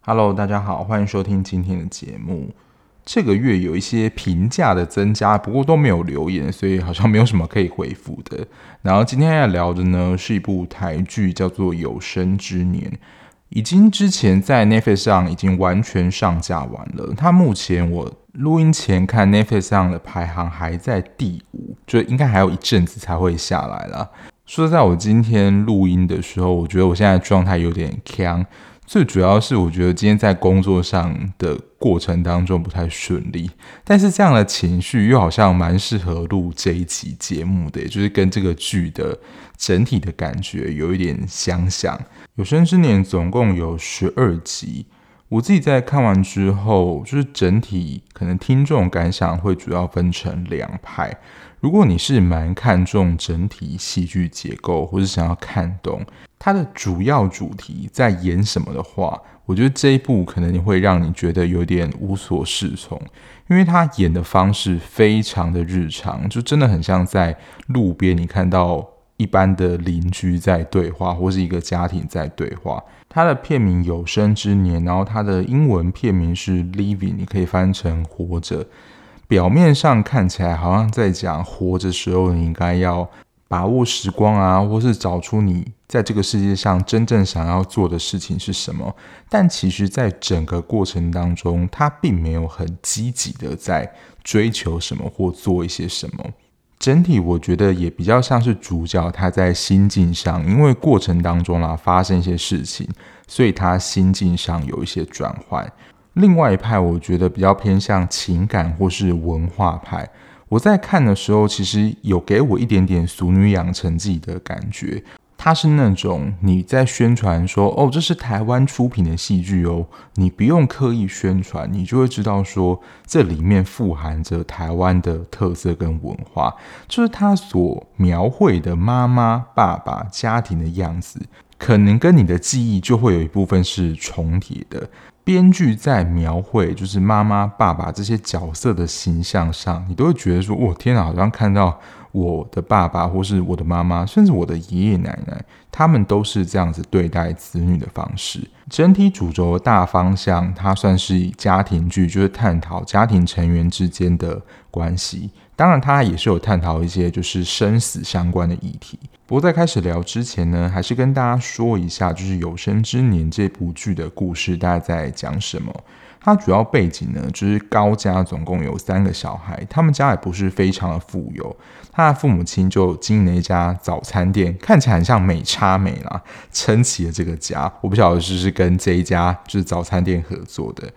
Hello，大家好，欢迎收听今天的节目。这个月有一些评价的增加，不过都没有留言，所以好像没有什么可以回复的。然后今天要聊的呢，是一部台剧，叫做《有生之年》，已经之前在 Netflix 上已经完全上架完了。它目前我录音前看 Netflix 上的排行还在第五，就应该还有一阵子才会下来了。说实在，我今天录音的时候，我觉得我现在状态有点呛。最主要是我觉得今天在工作上的过程当中不太顺利，但是这样的情绪又好像蛮适合录这一期节目的，就是跟这个剧的整体的感觉有一点相像。有生之年总共有十二集，我自己在看完之后，就是整体可能听众感想会主要分成两派。如果你是蛮看重整体戏剧结构，或是想要看懂它的主要主题在演什么的话，我觉得这一部可能会让你觉得有点无所适从，因为它演的方式非常的日常，就真的很像在路边你看到一般的邻居在对话，或是一个家庭在对话。它的片名《有生之年》，然后它的英文片名是《Living》，你可以翻成“活着”。表面上看起来好像在讲活着时候，你应该要把握时光啊，或是找出你在这个世界上真正想要做的事情是什么。但其实，在整个过程当中，他并没有很积极的在追求什么或做一些什么。整体我觉得也比较像是主角他在心境上，因为过程当中啦发生一些事情，所以他心境上有一些转换。另外一派，我觉得比较偏向情感或是文化派。我在看的时候，其实有给我一点点《俗女养成记》的感觉。它是那种你在宣传说：“哦，这是台湾出品的戏剧哦。”你不用刻意宣传，你就会知道说这里面富含着台湾的特色跟文化。就是他所描绘的妈妈、爸爸家庭的样子，可能跟你的记忆就会有一部分是重叠的。编剧在描绘就是妈妈、爸爸这些角色的形象上，你都会觉得说：“我天哪，好像看到我的爸爸，或是我的妈妈，甚至我的爷爷奶奶，他们都是这样子对待子女的方式。”整体主轴大方向，它算是家庭剧，就是探讨家庭成员之间的关系。当然，它也是有探讨一些就是生死相关的议题。不过在开始聊之前呢，还是跟大家说一下，就是《有生之年》这部剧的故事大概在讲什么。它主要背景呢，就是高家总共有三个小孩，他们家也不是非常的富有，他的父母亲就经营了一家早餐店，看起来很像美差美啦，撑起了这个家。我不晓得是不是跟这一家就是早餐店合作的。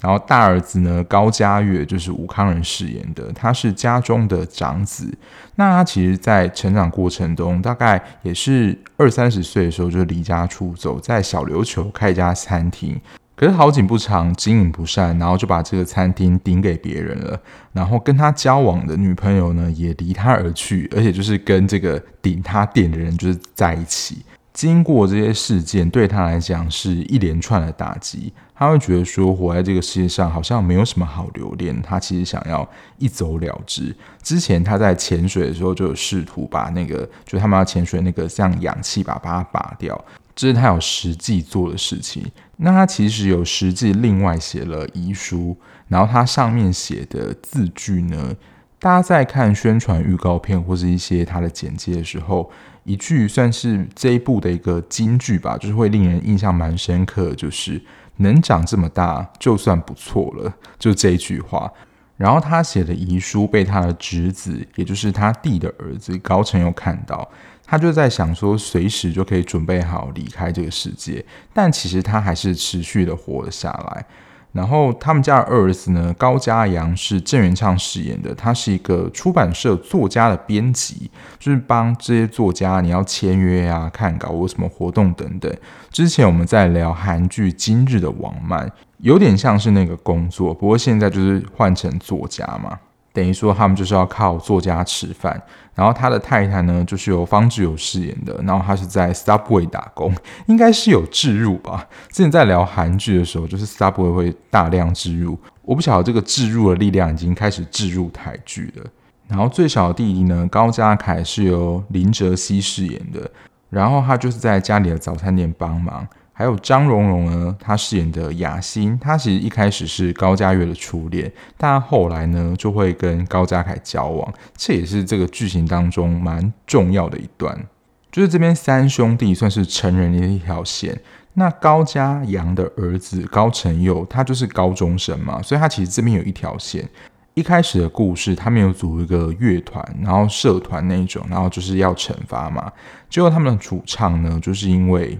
然后大儿子呢，高嘉岳就是吴康仁饰演的，他是家中的长子。那他其实，在成长过程中，大概也是二三十岁的时候就离家出走，在小琉球开一家餐厅。可是好景不长，经营不善，然后就把这个餐厅顶给别人了。然后跟他交往的女朋友呢，也离他而去，而且就是跟这个顶他店的人就是在一起。经过这些事件，对他来讲是一连串的打击。他会觉得说，活在这个世界上好像没有什么好留恋。他其实想要一走了之。之前他在潜水的时候，就有试图把那个，就他们要潜水那个像氧气把把它拔掉，这是他有实际做的事情。那他其实有实际另外写了遗书，然后他上面写的字句呢，大家在看宣传预告片或是一些他的简介的时候。一句算是这一部的一个金句吧，就是会令人印象蛮深刻，就是能长这么大就算不错了，就这一句话。然后他写的遗书被他的侄子，也就是他弟的儿子高成佑看到，他就在想说，随时就可以准备好离开这个世界，但其实他还是持续的活了下来。然后他们家的二儿子呢，高家阳是郑元畅饰演的，他是一个出版社作家的编辑，就是帮这些作家你要签约啊、看稿或什么活动等等。之前我们在聊韩剧《今日的王曼》，有点像是那个工作，不过现在就是换成作家嘛。等于说他们就是要靠作家吃饭。然后他的太太呢，就是由方志友饰演的，然后他是在 Subway 打工，应该是有置入吧。之前在聊韩剧的时候，就是 Subway 会大量置入，我不晓得这个置入的力量已经开始置入台剧了。然后最小的弟弟呢，高家凯是由林哲熹饰演的，然后他就是在家里的早餐店帮忙。还有张荣荣呢，她饰演的雅欣，她其实一开始是高嘉月的初恋，但后来呢就会跟高家凯交往，这也是这个剧情当中蛮重要的一段。就是这边三兄弟算是成人的一条线，那高家阳的儿子高承佑，他就是高中生嘛，所以他其实这边有一条线。一开始的故事，他们有组一个乐团，然后社团那种，然后就是要惩罚嘛，结果他们的主唱呢，就是因为。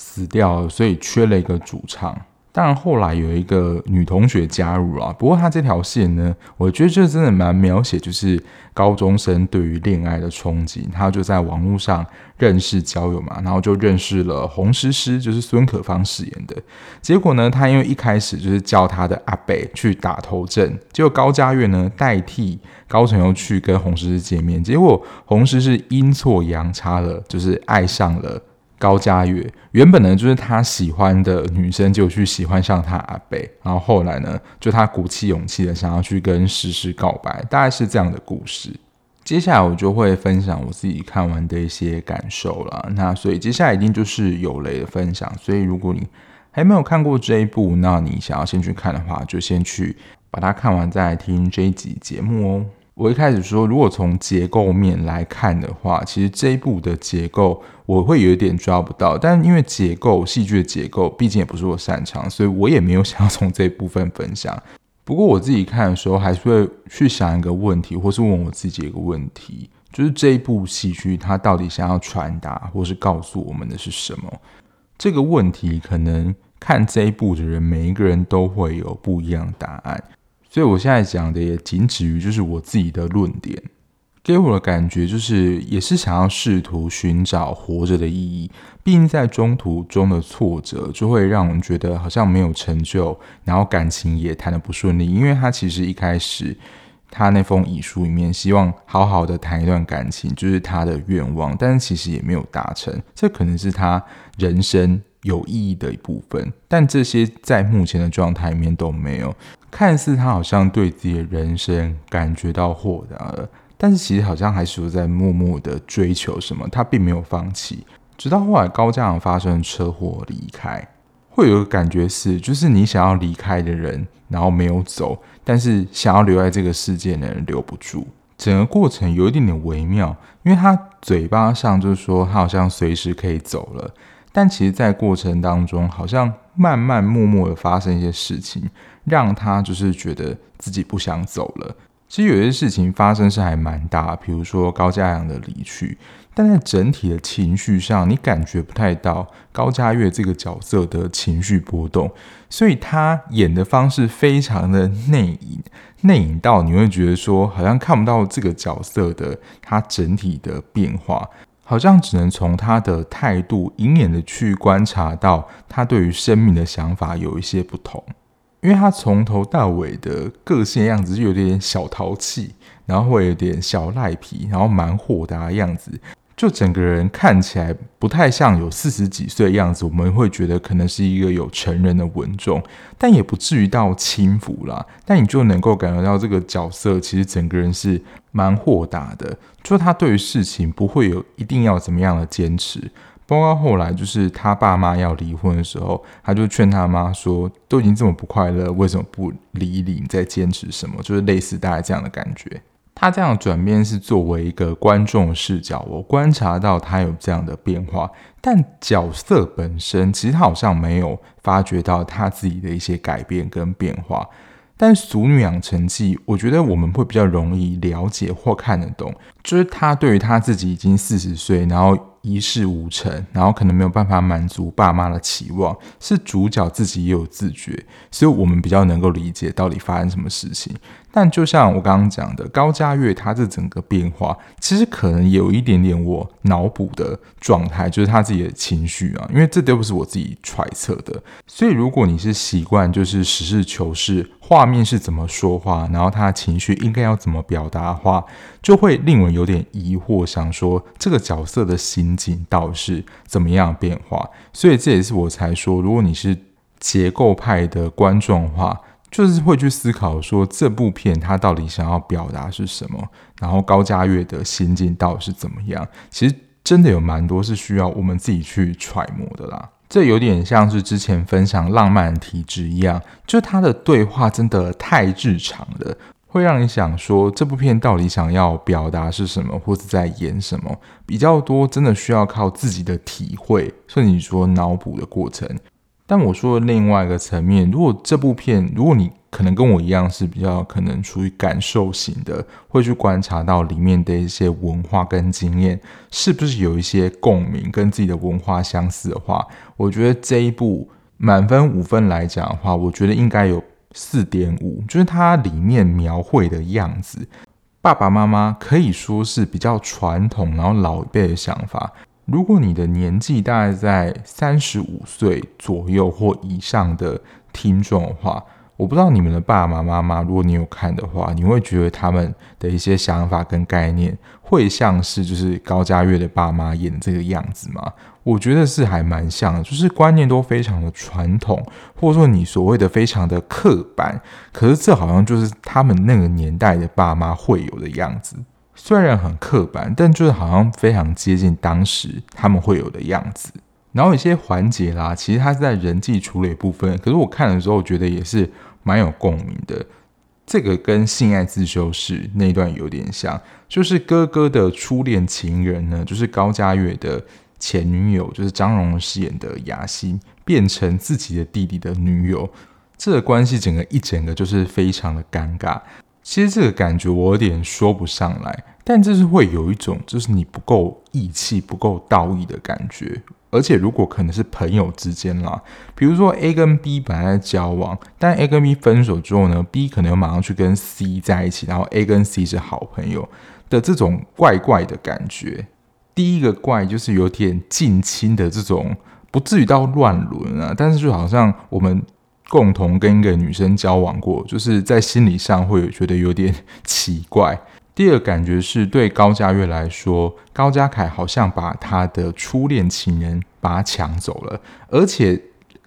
死掉了，所以缺了一个主唱。当然后来有一个女同学加入了，不过她这条线呢，我觉得这真的蛮描写，就是高中生对于恋爱的憧憬。他就在网络上认识交友嘛，然后就认识了洪诗诗，就是孙可芳饰演的。结果呢，他因为一开始就是叫他的阿北去打头阵，结果高嘉月呢代替高承佑去跟洪诗诗见面，结果洪诗诗阴错阳差了，就是爱上了。高嘉月原本呢，就是他喜欢的女生，就去喜欢上他阿贝，然后后来呢，就他鼓起勇气的想要去跟诗诗告白，大概是这样的故事。接下来我就会分享我自己看完的一些感受了。那所以接下来一定就是有雷的分享，所以如果你还没有看过这一部，那你想要先去看的话，就先去把它看完，再来听这一集节目哦。我一开始说，如果从结构面来看的话，其实这一部的结构我会有一点抓不到，但因为结构戏剧的结构毕竟也不是我擅长，所以我也没有想要从这部分分享。不过我自己看的时候，还是会去想一个问题，或是问我自己一个问题，就是这一部戏剧它到底想要传达或是告诉我们的是什么？这个问题可能看这一部的人每一个人都会有不一样答案。所以我现在讲的也仅止于就是我自己的论点，给我的感觉就是也是想要试图寻找活着的意义。毕竟在中途中的挫折，就会让人觉得好像没有成就，然后感情也谈得不顺利。因为他其实一开始他那封遗书里面希望好好的谈一段感情，就是他的愿望，但是其实也没有达成。这可能是他人生有意义的一部分，但这些在目前的状态里面都没有。看似他好像对自己的人生感觉到豁达了，但是其实好像还是在默默的追求什么，他并没有放弃。直到后来高嘉阳发生车祸离开，会有个感觉是，就是你想要离开的人，然后没有走，但是想要留在这个世界的人留不住。整个过程有一点点微妙，因为他嘴巴上就是说他好像随时可以走了，但其实在过程当中，好像慢慢默默的发生一些事情。让他就是觉得自己不想走了。其实有些事情发生是还蛮大，比如说高家阳的离去，但在整体的情绪上，你感觉不太到高家月这个角色的情绪波动，所以他演的方式非常的内隐，内隐到你会觉得说，好像看不到这个角色的他整体的变化，好像只能从他的态度隐隐的去观察到他对于生命的想法有一些不同。因为他从头到尾的个性样子就有点小淘气，然后会有点小赖皮，然后蛮豁达的样子，就整个人看起来不太像有四十几岁的样子。我们会觉得可能是一个有成人的稳重，但也不至于到轻浮啦。但你就能够感觉到这个角色其实整个人是蛮豁达的，就他对于事情不会有一定要怎么样的坚持。包括后来，就是他爸妈要离婚的时候，他就劝他妈说：“都已经这么不快乐，为什么不离一离？你在坚持什么？”就是类似大概这样的感觉。他这样转变是作为一个观众视角，我观察到他有这样的变化，但角色本身其实他好像没有发觉到他自己的一些改变跟变化。但《俗女养成记》，我觉得我们会比较容易了解或看得懂，就是他对于他自己已经四十岁，然后一事无成，然后可能没有办法满足爸妈的期望，是主角自己也有自觉，所以我们比较能够理解到底发生什么事情。但就像我刚刚讲的，高嘉月他这整个变化，其实可能有一点点我脑补的状态，就是他自己的情绪啊，因为这都不是我自己揣测的。所以如果你是习惯就是实事求是，画面是怎么说话，然后他的情绪应该要怎么表达的话，就会令人有点疑惑，想说这个角色的心境到底是怎么样变化。所以这也是我才说，如果你是结构派的观众的话。就是会去思考说，这部片他到底想要表达是什么，然后高嘉月的心境到底是怎么样？其实真的有蛮多是需要我们自己去揣摩的啦。这有点像是之前分享《浪漫体质》一样，就他的对话真的太日常了，会让你想说这部片到底想要表达是什么，或是在演什么？比较多真的需要靠自己的体会，甚至你说脑补的过程。但我说的另外一个层面，如果这部片，如果你可能跟我一样是比较可能属于感受型的，会去观察到里面的一些文化跟经验，是不是有一些共鸣，跟自己的文化相似的话，我觉得这一部满分五分来讲的话，我觉得应该有四点五，就是它里面描绘的样子，爸爸妈妈可以说是比较传统，然后老一辈的想法。如果你的年纪大概在三十五岁左右或以上的听众的话，我不知道你们的爸爸妈妈，如果你有看的话，你会觉得他们的一些想法跟概念会像是就是高嘉月的爸妈演这个样子吗？我觉得是还蛮像的，就是观念都非常的传统，或者说你所谓的非常的刻板，可是这好像就是他们那个年代的爸妈会有的样子。虽然很刻板，但就是好像非常接近当时他们会有的样子。然后有些环节啦，其实它是在人际处理部分，可是我看的时候，我觉得也是蛮有共鸣的。这个跟性爱自修室那一段有点像，就是哥哥的初恋情人呢，就是高嘉月的前女友，就是张榕容饰演的雅欣，变成自己的弟弟的女友，这个关系整个一整个就是非常的尴尬。其实这个感觉我有点说不上来，但就是会有一种就是你不够义气、不够道义的感觉。而且如果可能是朋友之间啦，比如说 A 跟 B 本来在交往，但 A 跟 B 分手之后呢，B 可能马上去跟 C 在一起，然后 A 跟 C 是好朋友的这种怪怪的感觉。第一个怪就是有点近亲的这种，不至于到乱伦啊，但是就好像我们。共同跟一个女生交往过，就是在心理上会觉得有点奇怪。第二感觉是对高嘉月来说，高家凯好像把他的初恋情人把他抢走了，而且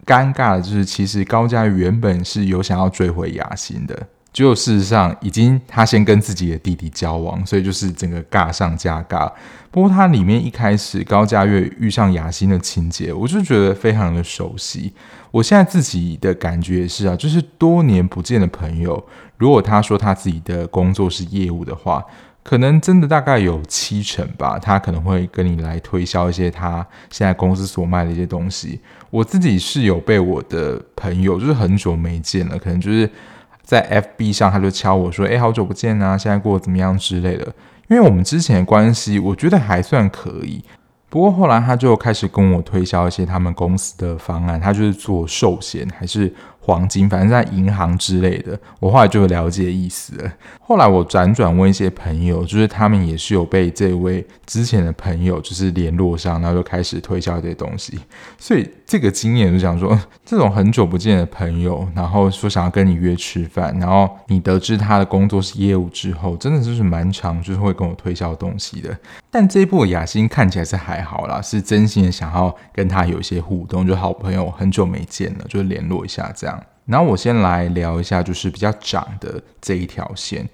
尴尬的就是，其实高嘉月原本是有想要追回雅欣的。就事实上，已经他先跟自己的弟弟交往，所以就是整个尬上加尬。不过他里面一开始高嘉月遇上雅欣的情节，我就觉得非常的熟悉。我现在自己的感觉也是啊，就是多年不见的朋友，如果他说他自己的工作是业务的话，可能真的大概有七成吧，他可能会跟你来推销一些他现在公司所卖的一些东西。我自己是有被我的朋友，就是很久没见了，可能就是。在 FB 上，他就敲我说：“哎，好久不见啊，现在过得怎么样之类的。”因为我们之前的关系，我觉得还算可以。不过后来他就开始跟我推销一些他们公司的方案，他就是做寿险还是黄金，反正在银行之类的。我后来就了解意思了。后来我辗转问一些朋友，就是他们也是有被这位之前的朋友就是联络上，然后就开始推销这些东西。所以这个经验就讲说，这种很久不见的朋友，然后说想要跟你约吃饭，然后你得知他的工作是业务之后，真的就是蛮常，就是会跟我推销东西的。但这一部雅欣看起来是还好啦，是真心的想要跟他有一些互动，就好朋友很久没见了，就联络一下这样。然后我先来聊一下，就是比较长的这一条线。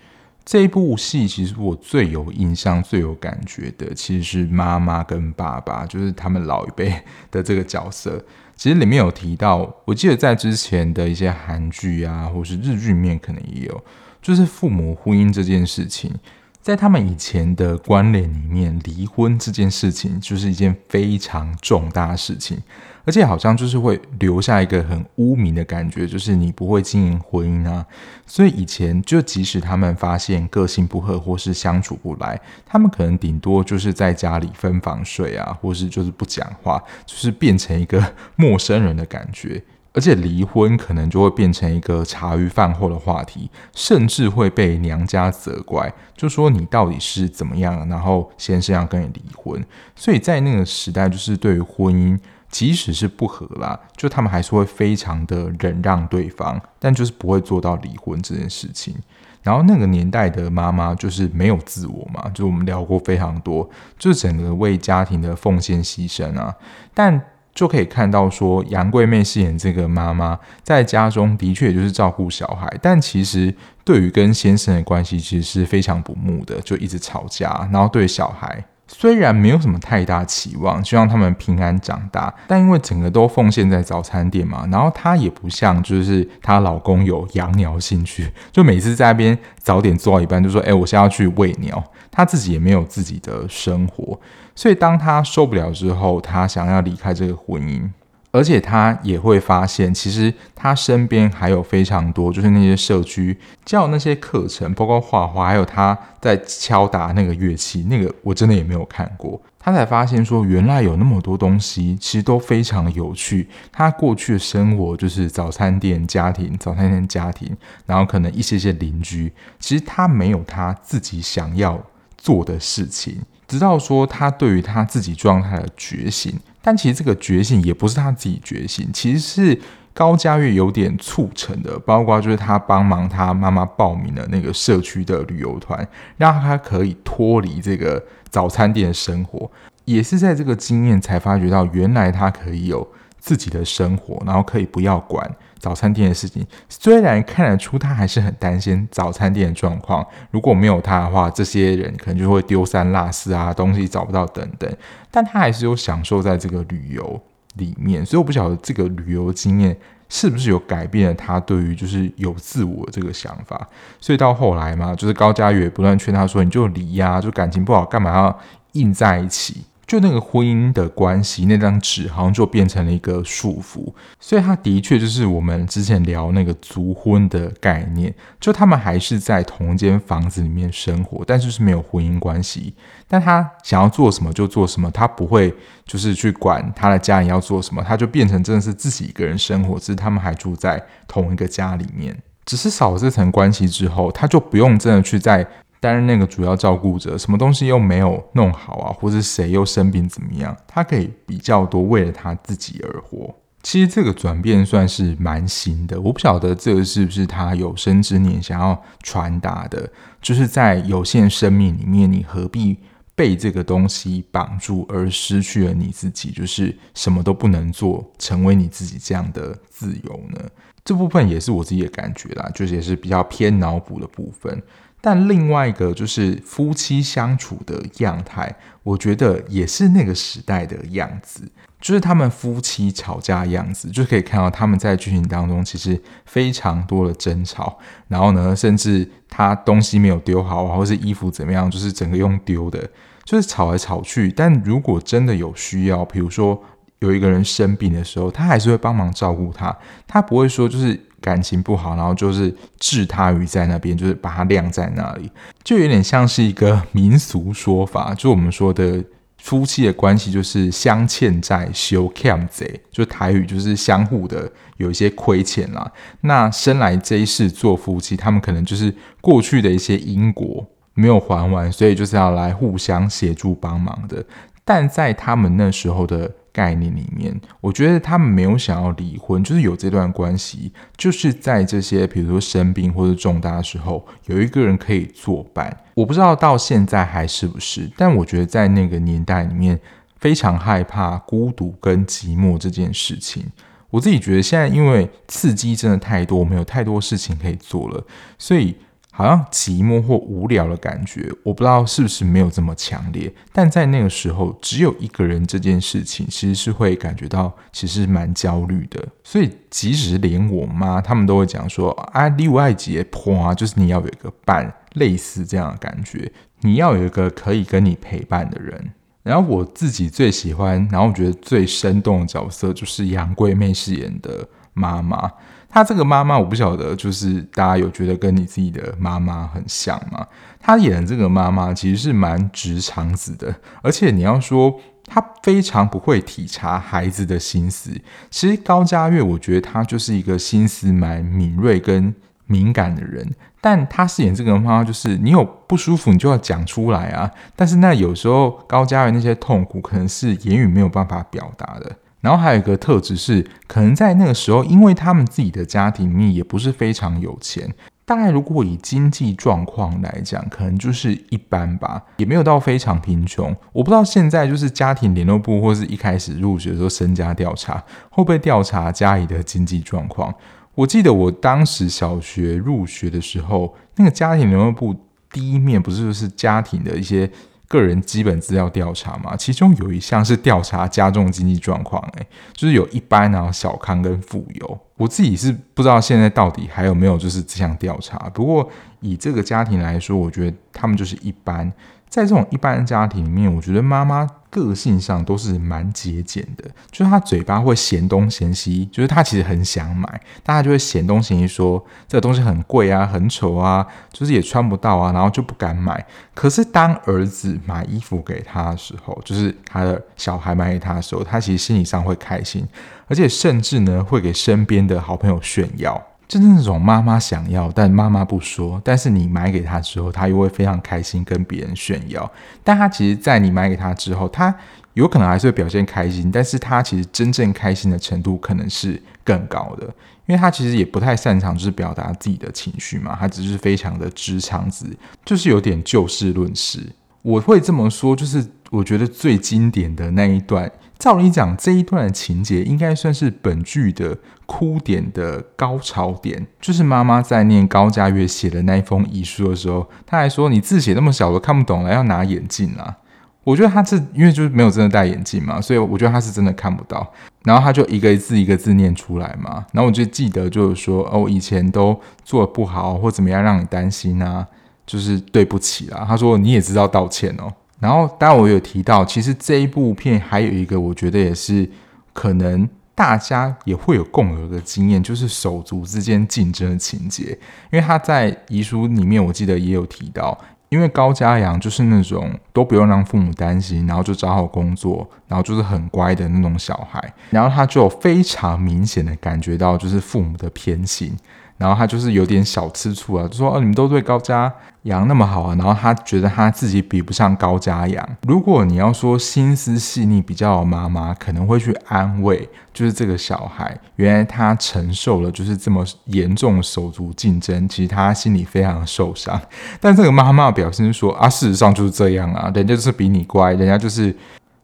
这一部戏其实我最有印象、最有感觉的，其实是妈妈跟爸爸，就是他们老一辈的这个角色。其实里面有提到，我记得在之前的一些韩剧啊，或是日剧面可能也有，就是父母婚姻这件事情。在他们以前的观念里面，离婚这件事情就是一件非常重大的事情，而且好像就是会留下一个很污名的感觉，就是你不会经营婚姻啊。所以以前就即使他们发现个性不合或是相处不来，他们可能顶多就是在家里分房睡啊，或是就是不讲话，就是变成一个陌生人的感觉。而且离婚可能就会变成一个茶余饭后的话题，甚至会被娘家责怪，就说你到底是怎么样，然后先生要跟你离婚。所以在那个时代，就是对于婚姻，即使是不和啦，就他们还是会非常的忍让对方，但就是不会做到离婚这件事情。然后那个年代的妈妈就是没有自我嘛，就我们聊过非常多，就整个为家庭的奉献牺牲啊，但。就可以看到，说杨贵媚饰演这个妈妈在家中的确就是照顾小孩，但其实对于跟先生的关系其实是非常不睦的，就一直吵架。然后对小孩虽然没有什么太大期望，希望他们平安长大，但因为整个都奉献在早餐店嘛，然后她也不像就是她老公有养鸟兴趣，就每次在那边早点做到一半就说：“哎，我现在要去喂鸟。”她自己也没有自己的生活。所以，当她受不了之后，她想要离开这个婚姻，而且他也会发现，其实他身边还有非常多，就是那些社区教那些课程，包括画画，还有他在敲打那个乐器，那个我真的也没有看过。他才发现说，原来有那么多东西，其实都非常有趣。他过去的生活就是早餐店家庭，早餐店家庭，然后可能一些些邻居，其实他没有他自己想要做的事情。直到说他对于他自己状态的觉醒，但其实这个觉醒也不是他自己觉醒，其实是高佳月有点促成的，包括就是他帮忙他妈妈报名的那个社区的旅游团，让他可以脱离这个早餐店的生活，也是在这个经验才发觉到原来他可以有自己的生活，然后可以不要管。早餐店的事情，虽然看得出他还是很担心早餐店的状况。如果没有他的话，这些人可能就会丢三落四啊，东西找不到等等。但他还是有享受在这个旅游里面，所以我不晓得这个旅游经验是不是有改变了他对于就是有自我这个想法。所以到后来嘛，就是高嘉瑜也不断劝他说：“你就离呀，就感情不好，干嘛要硬在一起？”就那个婚姻的关系，那张纸好像就变成了一个束缚，所以他的确就是我们之前聊那个族婚的概念，就他们还是在同间房子里面生活，但是是没有婚姻关系。但他想要做什么就做什么，他不会就是去管他的家人要做什么，他就变成真的是自己一个人生活，只是他们还住在同一个家里面，只是少了这层关系之后，他就不用真的去在。担任那个主要照顾者，什么东西又没有弄好啊，或者谁又生病怎么样？他可以比较多为了他自己而活。其实这个转变算是蛮新的，我不晓得这个是不是他有生之年想要传达的，就是在有限生命里面，你何必被这个东西绑住而失去了你自己？就是什么都不能做，成为你自己这样的自由呢？这部分也是我自己的感觉啦，就是也是比较偏脑补的部分。但另外一个就是夫妻相处的样态，我觉得也是那个时代的样子，就是他们夫妻吵架的样子，就可以看到他们在剧情当中其实非常多的争吵，然后呢，甚至他东西没有丢好，或是衣服怎么样，就是整个用丢的，就是吵来吵去。但如果真的有需要，比如说有一个人生病的时候，他还是会帮忙照顾他，他不会说就是。感情不好，然后就是置他于在那边，就是把他晾在那里，就有点像是一个民俗说法，就我们说的夫妻的关系就是相欠债，修 cam 贼，就台语就是相互的有一些亏欠啦。那生来这一世做夫妻，他们可能就是过去的一些因果没有还完，所以就是要来互相协助帮忙的。但在他们那时候的。概念里面，我觉得他们没有想要离婚，就是有这段关系，就是在这些比如说生病或者重大的时候，有一个人可以作伴。我不知道到现在还是不是，但我觉得在那个年代里面，非常害怕孤独跟寂寞这件事情。我自己觉得现在因为刺激真的太多，我们有太多事情可以做了，所以。好像寂寞或无聊的感觉，我不知道是不是没有这么强烈，但在那个时候，只有一个人这件事情，其实是会感觉到其实蛮焦虑的。所以，即使连我妈他们都会讲说：“啊，另外结婆啊，就是你要有一个伴，类似这样的感觉，你要有一个可以跟你陪伴的人。”然后我自己最喜欢，然后我觉得最生动的角色，就是杨贵媚饰演的妈妈。她这个妈妈，我不晓得，就是大家有觉得跟你自己的妈妈很像吗？她演的这个妈妈其实是蛮直肠子的，而且你要说他非常不会体察孩子的心思。其实高嘉月，我觉得他就是一个心思蛮敏锐跟敏感的人。但他饰演这个妈妈，就是你有不舒服，你就要讲出来啊。但是那有时候高嘉月那些痛苦，可能是言语没有办法表达的。然后还有一个特质是，可能在那个时候，因为他们自己的家庭里面也不是非常有钱。大概如果以经济状况来讲，可能就是一般吧，也没有到非常贫穷。我不知道现在就是家庭联络部或是一开始入学的时候身家调查会不会调查家里的经济状况。我记得我当时小学入学的时候，那个家庭联络部第一面不是就是家庭的一些。个人基本资料调查嘛，其中有一项是调查加重经济状况，诶，就是有一般然后、小康跟富有。我自己是不知道现在到底还有没有就是这项调查，不过以这个家庭来说，我觉得他们就是一般。在这种一般家庭里面，我觉得妈妈个性上都是蛮节俭的，就是她嘴巴会嫌东嫌西，就是她其实很想买，大家就会嫌东嫌西，说这个东西很贵啊，很丑啊，就是也穿不到啊，然后就不敢买。可是当儿子买衣服给她的时候，就是他的小孩买给她的时候，她其实心理上会开心，而且甚至呢会给身边的好朋友炫耀。就是那种妈妈想要，但妈妈不说，但是你买给她之后，她又会非常开心跟别人炫耀。但她其实，在你买给她之后，她有可能还是会表现开心，但是她其实真正开心的程度可能是更高的，因为她其实也不太擅长就是表达自己的情绪嘛，她只是非常的直肠子，就是有点就事论事。我会这么说，就是我觉得最经典的那一段。照理讲，这一段的情节应该算是本剧的哭点的高潮点，就是妈妈在念高家月写的那一封遗书的时候，她还说：“你字写那么小，都看不懂了，要拿眼镜啊。”我觉得他是因为就是没有真的戴眼镜嘛，所以我觉得他是真的看不到。然后他就一个字一个字念出来嘛。然后我就记得就是说：“哦，以前都做的不好或怎么样让你担心啊，就是对不起啦。”他说：“你也知道道歉哦。”然后，当然我有提到，其实这一部片还有一个，我觉得也是可能大家也会有共有的经验，就是手足之间竞争的情节。因为他在遗书里面，我记得也有提到，因为高嘉阳就是那种都不用让父母担心，然后就找好工作，然后就是很乖的那种小孩，然后他就非常明显的感觉到就是父母的偏心。然后他就是有点小吃醋啊，就说：“哦，你们都对高家阳那么好啊。”然后他觉得他自己比不上高家阳。如果你要说心思细腻比较的妈妈，可能会去安慰，就是这个小孩，原来他承受了就是这么严重手足竞争，其实他心里非常的受伤。但这个妈妈表现说：“啊，事实上就是这样啊，人家就是比你乖，人家就是。”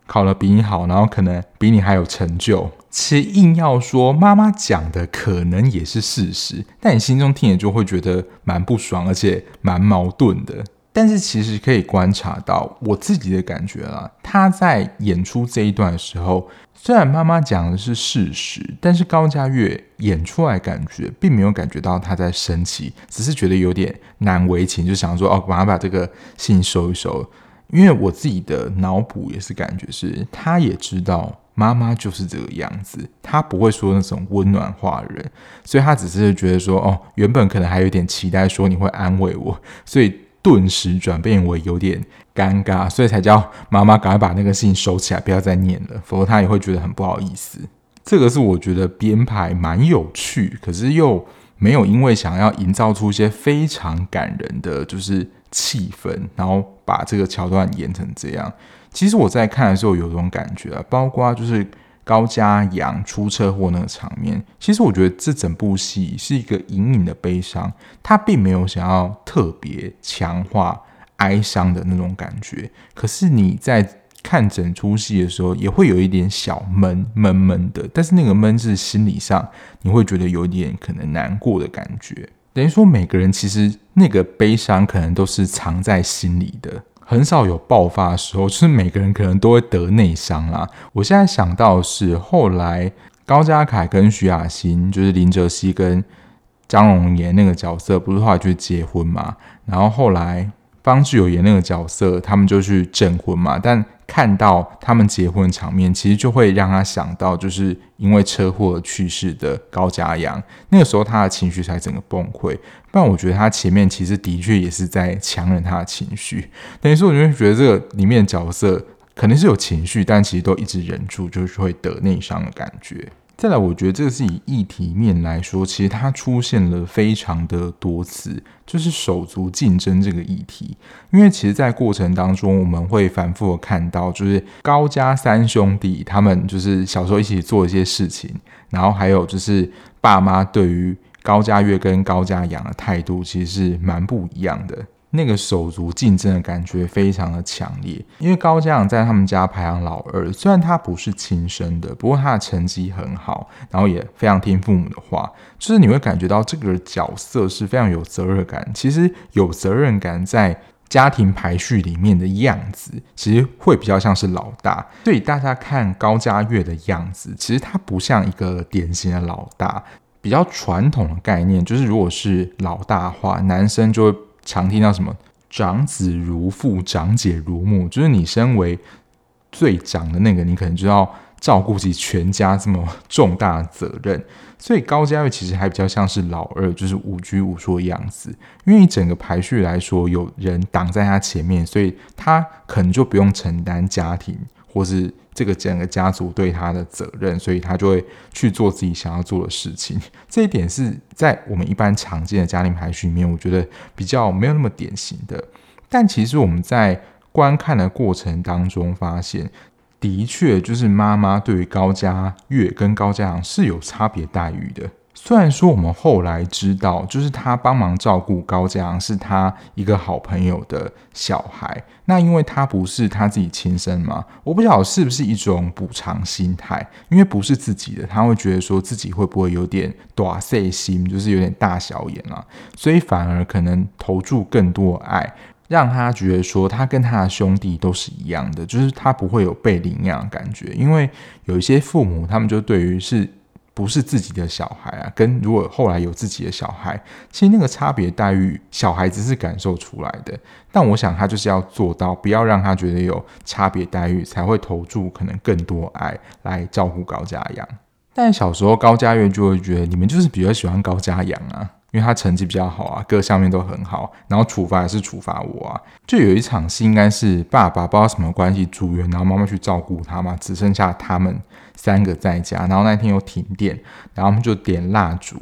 考得比你好，然后可能比你还有成就。其实硬要说妈妈讲的可能也是事实，但你心中听了就会觉得蛮不爽，而且蛮矛盾的。但是其实可以观察到我自己的感觉啦，他在演出这一段的时候，虽然妈妈讲的是事实，但是高嘉月演出来感觉并没有感觉到他在生气，只是觉得有点难为情，就想说哦，马上把这个信收一收。因为我自己的脑补也是感觉是，他也知道妈妈就是这个样子，他不会说那种温暖话的人，所以他只是觉得说，哦，原本可能还有点期待说你会安慰我，所以顿时转变为有点尴尬，所以才叫妈妈赶快把那个信收起来，不要再念了，否则他也会觉得很不好意思。这个是我觉得编排蛮有趣，可是又没有因为想要营造出一些非常感人的就是。气氛，然后把这个桥段演成这样。其实我在看的时候有种感觉啊，包括就是高家阳出车祸那个场面。其实我觉得这整部戏是一个隐隐的悲伤，他并没有想要特别强化哀伤的那种感觉。可是你在看整出戏的时候，也会有一点小闷闷闷的。但是那个闷是心理上，你会觉得有点可能难过的感觉。等于说，每个人其实那个悲伤可能都是藏在心里的，很少有爆发的时候。就是每个人可能都会得内伤啦。我现在想到是，后来高家凯跟徐雅欣，就是林哲熙跟张荣延那个角色，不是后来去结婚嘛？然后后来方志友演那个角色，他们就去证婚嘛，但。看到他们结婚场面，其实就会让他想到，就是因为车祸去世的高家阳。那个时候他的情绪才整个崩溃。不然我觉得他前面其实的确也是在强忍他的情绪。等于说，我就会觉得这个里面的角色可能是有情绪，但其实都一直忍住，就是会得内伤的感觉。再来，我觉得这个是以议题面来说，其实它出现了非常的多次，就是手足竞争这个议题。因为其实，在过程当中，我们会反复的看到，就是高家三兄弟他们就是小时候一起做一些事情，然后还有就是爸妈对于高家月跟高家阳的态度，其实是蛮不一样的。那个手足竞争的感觉非常的强烈，因为高家阳在他们家排行老二，虽然他不是亲生的，不过他的成绩很好，然后也非常听父母的话，就是你会感觉到这个角色是非常有责任感。其实有责任感在家庭排序里面的样子，其实会比较像是老大。所以大家看高家越的样子，其实他不像一个典型的老大，比较传统的概念就是，如果是老大的话，男生就会。常听到什么“长子如父，长姐如母”，就是你身为最长的那个，你可能就要照顾起全家这么重大的责任。所以高家越其实还比较像是老二，就是无拘无束的样子。因为整个排序来说，有人挡在他前面，所以他可能就不用承担家庭或是。这个整个家族对他的责任，所以他就会去做自己想要做的事情。这一点是在我们一般常见的家庭排序里面，我觉得比较没有那么典型的。但其实我们在观看的过程当中发现，的确就是妈妈对于高家月跟高家阳是有差别待遇的。虽然说我们后来知道，就是他帮忙照顾高家阳是他一个好朋友的小孩，那因为他不是他自己亲生嘛，我不晓得是不是一种补偿心态，因为不是自己的，他会觉得说自己会不会有点短碎心，就是有点大小眼啊，所以反而可能投注更多爱，让他觉得说他跟他的兄弟都是一样的，就是他不会有被领养感觉，因为有一些父母他们就对于是。不是自己的小孩啊，跟如果后来有自己的小孩，其实那个差别待遇，小孩子是感受出来的。但我想他就是要做到，不要让他觉得有差别待遇，才会投注可能更多爱来照顾高家阳。但小时候高家越就会觉得你们就是比较喜欢高家阳啊。因为他成绩比较好啊，各项面都很好，然后处罚也是处罚我啊。就有一场戏，应该是爸爸不知道什么关系住院，然后妈妈去照顾他嘛，只剩下他们三个在家。然后那天又停电，然后他们就点蜡烛，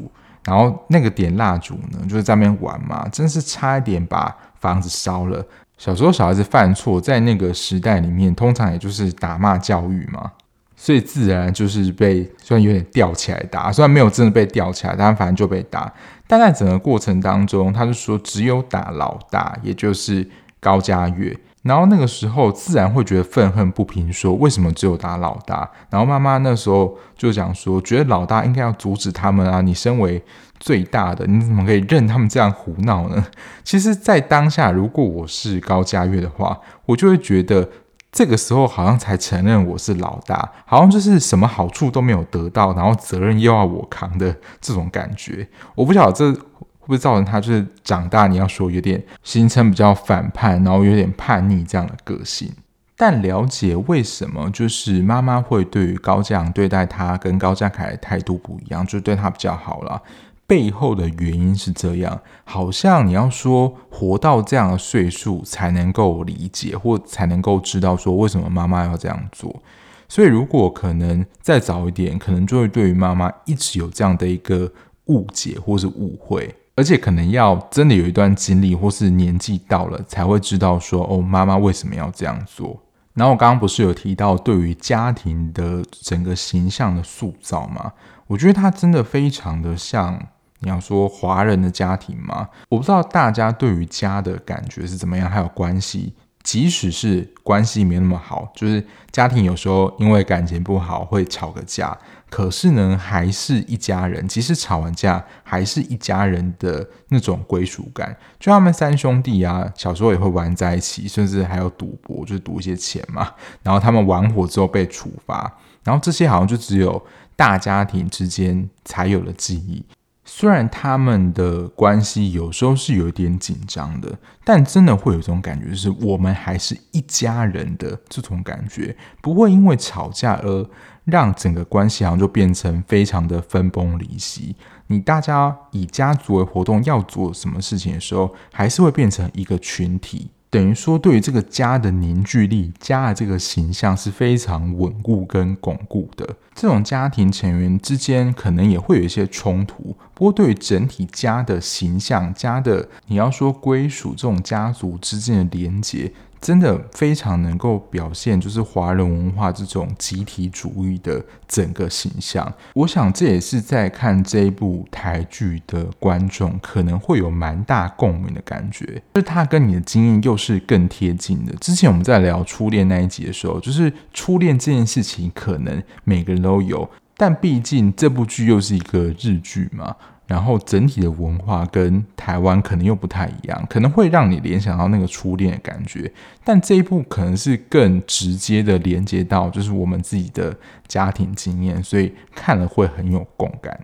然后那个点蜡烛呢，就是在那边玩嘛，真是差一点把房子烧了。小时候小孩子犯错，在那个时代里面，通常也就是打骂教育嘛。所以自然就是被虽然有点吊起来打，虽然没有真的被吊起来，但反正就被打。但在整个过程当中，他就说只有打老大，也就是高家越。然后那个时候自然会觉得愤恨不平，说为什么只有打老大？然后妈妈那时候就讲说，觉得老大应该要阻止他们啊！你身为最大的，你怎么可以任他们这样胡闹呢？其实，在当下，如果我是高家越的话，我就会觉得。这个时候好像才承认我是老大，好像就是什么好处都没有得到，然后责任又要我扛的这种感觉。我不晓得这会不会造成他就是长大，你要说有点形成比较反叛，然后有点叛逆这样的个性。但了解为什么就是妈妈会对于高家阳对待他跟高家凯的态度不一样，就对他比较好了。背后的原因是这样，好像你要说活到这样的岁数才能够理解，或才能够知道说为什么妈妈要这样做。所以如果可能再早一点，可能就会对于妈妈一直有这样的一个误解或是误会，而且可能要真的有一段经历或是年纪到了才会知道说哦，妈妈为什么要这样做。然后我刚刚不是有提到对于家庭的整个形象的塑造吗？我觉得它真的非常的像。你要说华人的家庭吗？我不知道大家对于家的感觉是怎么样，还有关系，即使是关系没那么好，就是家庭有时候因为感情不好会吵个架，可是呢，还是一家人。即使吵完架，还是一家人的那种归属感。就他们三兄弟啊，小时候也会玩在一起，甚至还有赌博，就是赌一些钱嘛。然后他们玩火之后被处罚，然后这些好像就只有大家庭之间才有的记忆。虽然他们的关系有时候是有一点紧张的，但真的会有这种感觉，就是我们还是一家人的这种感觉，不会因为吵架而让整个关系好像就变成非常的分崩离析。你大家以家族为活动要做什么事情的时候，还是会变成一个群体等于说对于这个家的凝聚力、家的这个形象是非常稳固跟巩固的。这种家庭成员之间可能也会有一些冲突，不过对于整体家的形象、家的你要说归属这种家族之间的连结。真的非常能够表现，就是华人文化这种集体主义的整个形象。我想这也是在看这一部台剧的观众可能会有蛮大共鸣的感觉，就是他跟你的经验又是更贴近的。之前我们在聊初恋那一集的时候，就是初恋这件事情可能每个人都有，但毕竟这部剧又是一个日剧嘛。然后整体的文化跟台湾可能又不太一样，可能会让你联想到那个初恋的感觉。但这一部可能是更直接的连接到，就是我们自己的家庭经验，所以看了会很有共感。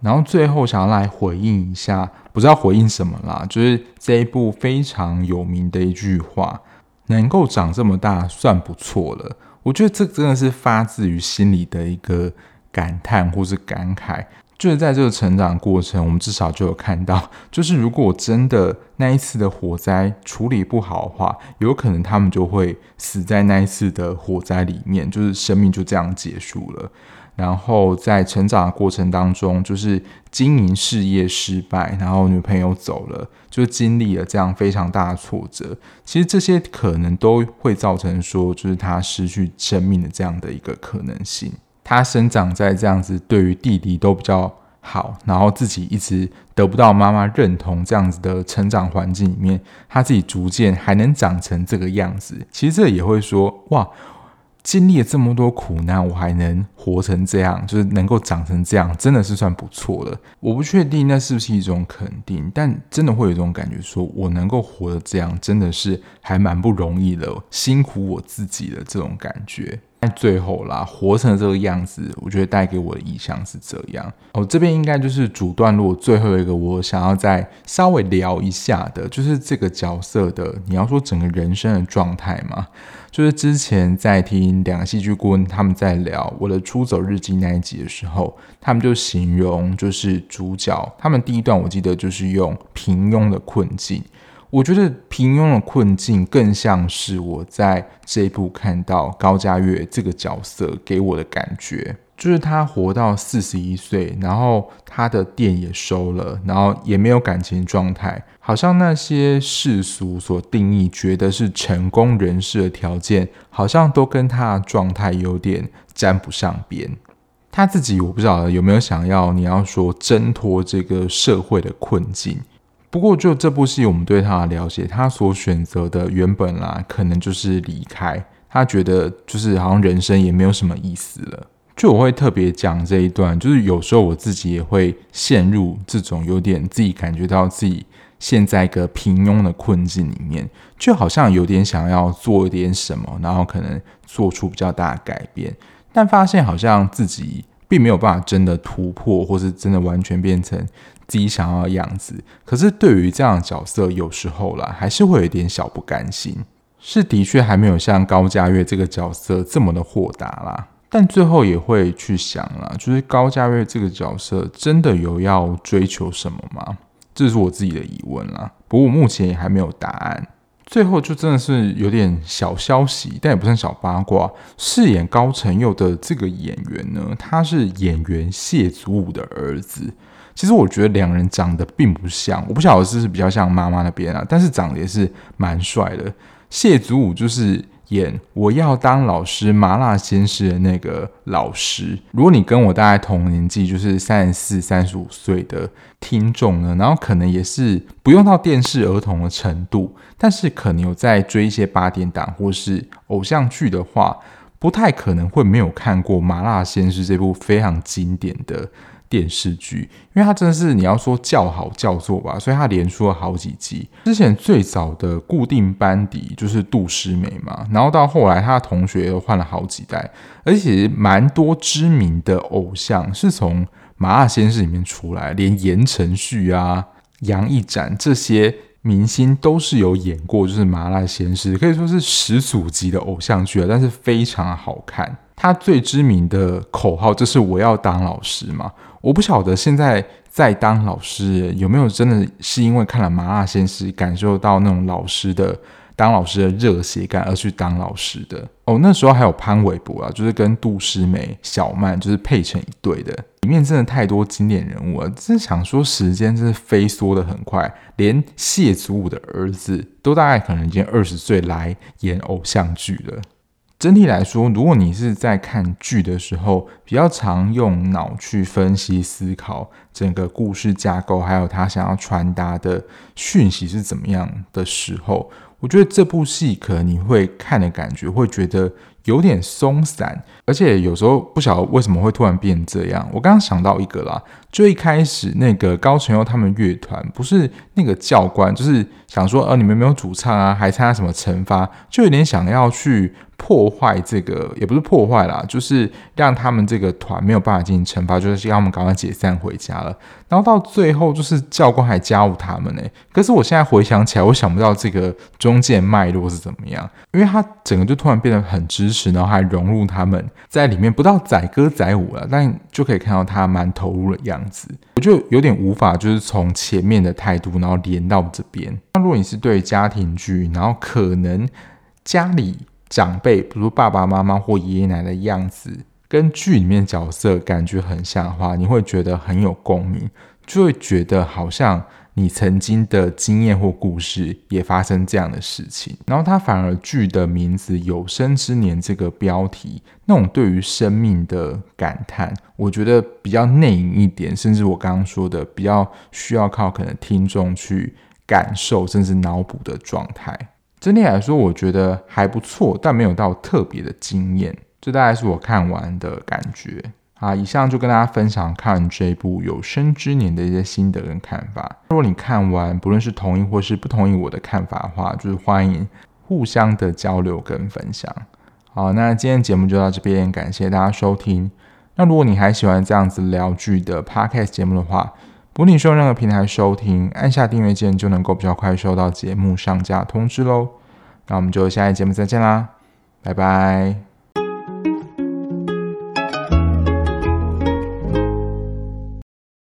然后最后想要来回应一下，不知道回应什么啦，就是这一部非常有名的一句话：“能够长这么大算不错了。”我觉得这真的是发自于心里的一个感叹或是感慨。就是在这个成长过程，我们至少就有看到，就是如果真的那一次的火灾处理不好的话，有可能他们就会死在那一次的火灾里面，就是生命就这样结束了。然后在成长的过程当中，就是经营事业失败，然后女朋友走了，就经历了这样非常大的挫折。其实这些可能都会造成说，就是他失去生命的这样的一个可能性。他生长在这样子，对于弟弟都比较好，然后自己一直得不到妈妈认同这样子的成长环境里面，他自己逐渐还能长成这个样子。其实这也会说，哇，经历了这么多苦难，我还能活成这样，就是能够长成这样，真的是算不错了。我不确定那是不是一种肯定，但真的会有一种感觉，说我能够活得这样，真的是还蛮不容易的，辛苦我自己的这种感觉。但最后啦，活成这个样子，我觉得带给我的印象是这样。哦，这边应该就是主段落最后一个，我想要再稍微聊一下的，就是这个角色的，你要说整个人生的状态嘛。就是之前在听两个戏剧顾问他们在聊我的出走日记那一集的时候，他们就形容就是主角，他们第一段我记得就是用平庸的困境。我觉得平庸的困境更像是我在这一部看到高家月这个角色给我的感觉，就是他活到四十一岁，然后他的店也收了，然后也没有感情状态，好像那些世俗所定义觉得是成功人士的条件，好像都跟他的状态有点沾不上边。他自己我不知道有没有想要你要说挣脱这个社会的困境。不过，就这部戏，我们对他的了解，他所选择的原本啦，可能就是离开。他觉得就是好像人生也没有什么意思了。就我会特别讲这一段，就是有时候我自己也会陷入这种有点自己感觉到自己陷在一个平庸的困境里面，就好像有点想要做一点什么，然后可能做出比较大的改变，但发现好像自己并没有办法真的突破，或是真的完全变成。自己想要的样子，可是对于这样的角色，有时候啦，还是会有一点小不甘心。是的确还没有像高嘉月这个角色这么的豁达啦，但最后也会去想啦，就是高嘉月这个角色真的有要追求什么吗？这是我自己的疑问啦。不过目前也还没有答案。最后就真的是有点小消息，但也不算小八卦。饰演高承佑的这个演员呢，他是演员谢祖武的儿子。其实我觉得两人长得并不像，我不晓得是不是比较像妈妈那边啊，但是长得也是蛮帅的。谢祖武就是演《我要当老师》麻辣鲜师的那个老师。如果你跟我大概同年纪，就是三十四、三十五岁的听众呢，然后可能也是不用到电视儿童的程度，但是可能有在追一些八点档或是偶像剧的话，不太可能会没有看过《麻辣鲜师》这部非常经典的。电视剧，因为它真的是你要说叫好叫座吧，所以它连出了好几季。之前最早的固定班底就是杜诗美嘛，然后到后来他的同学又换了好几代，而且蛮多知名的偶像是从《麻辣鲜师》里面出来，连言承旭啊、杨一展这些明星都是有演过，就是《麻辣鲜师》可以说是始祖级的偶像剧啊，但是非常好看。他最知名的口号就是“我要当老师”嘛。我不晓得现在在当老师有没有真的是因为看了《麻辣鲜师》感受到那种老师的当老师的热血感而去当老师的。哦，那时候还有潘玮柏啊，就是跟杜诗美、小曼就是配成一对的。里面真的太多经典人物了，真想说时间真是飞梭的很快，连谢祖武的儿子都大概可能已经二十岁来演偶像剧了。整体来说，如果你是在看剧的时候比较常用脑去分析思考整个故事架构，还有他想要传达的讯息是怎么样的时候，我觉得这部戏可能你会看的感觉会觉得有点松散，而且有时候不晓得为什么会突然变这样。我刚刚想到一个啦，就一开始那个高承佑他们乐团不是那个教官，就是想说，呃，你们没有主唱啊，还参加什么惩罚，就有点想要去。破坏这个也不是破坏啦，就是让他们这个团没有办法进行惩罚，就是让他们赶快解散回家了。然后到最后，就是教官还加入他们呢。可是我现在回想起来，我想不到这个中间脉络是怎么样，因为他整个就突然变得很支持，然后还融入他们在里面，不到载歌载舞了，但就可以看到他蛮投入的样子。我就有点无法就是从前面的态度，然后连到这边。那如果你是对家庭剧，然后可能家里。长辈，比如爸爸妈妈或爷爷奶奶的样子，跟剧里面角色感觉很像的话，你会觉得很有共鸣，就会觉得好像你曾经的经验或故事也发生这样的事情。然后他反而剧的名字《有生之年》这个标题，那种对于生命的感叹，我觉得比较内隐一点，甚至我刚刚说的比较需要靠可能听众去感受，甚至脑补的状态。整体来说，我觉得还不错，但没有到特别的惊艳。这大概是我看完的感觉。啊，以上就跟大家分享看完这部《有生之年》的一些心得跟看法。如果你看完，不论是同意或是不同意我的看法的话，就是欢迎互相的交流跟分享。好，那今天节目就到这边，感谢大家收听。那如果你还喜欢这样子聊剧的 Podcast 节目的话，不论你是用任何平台收听，按下订阅键就能够比较快收到节目上架通知喽。那我们就下一节目再见啦，拜拜。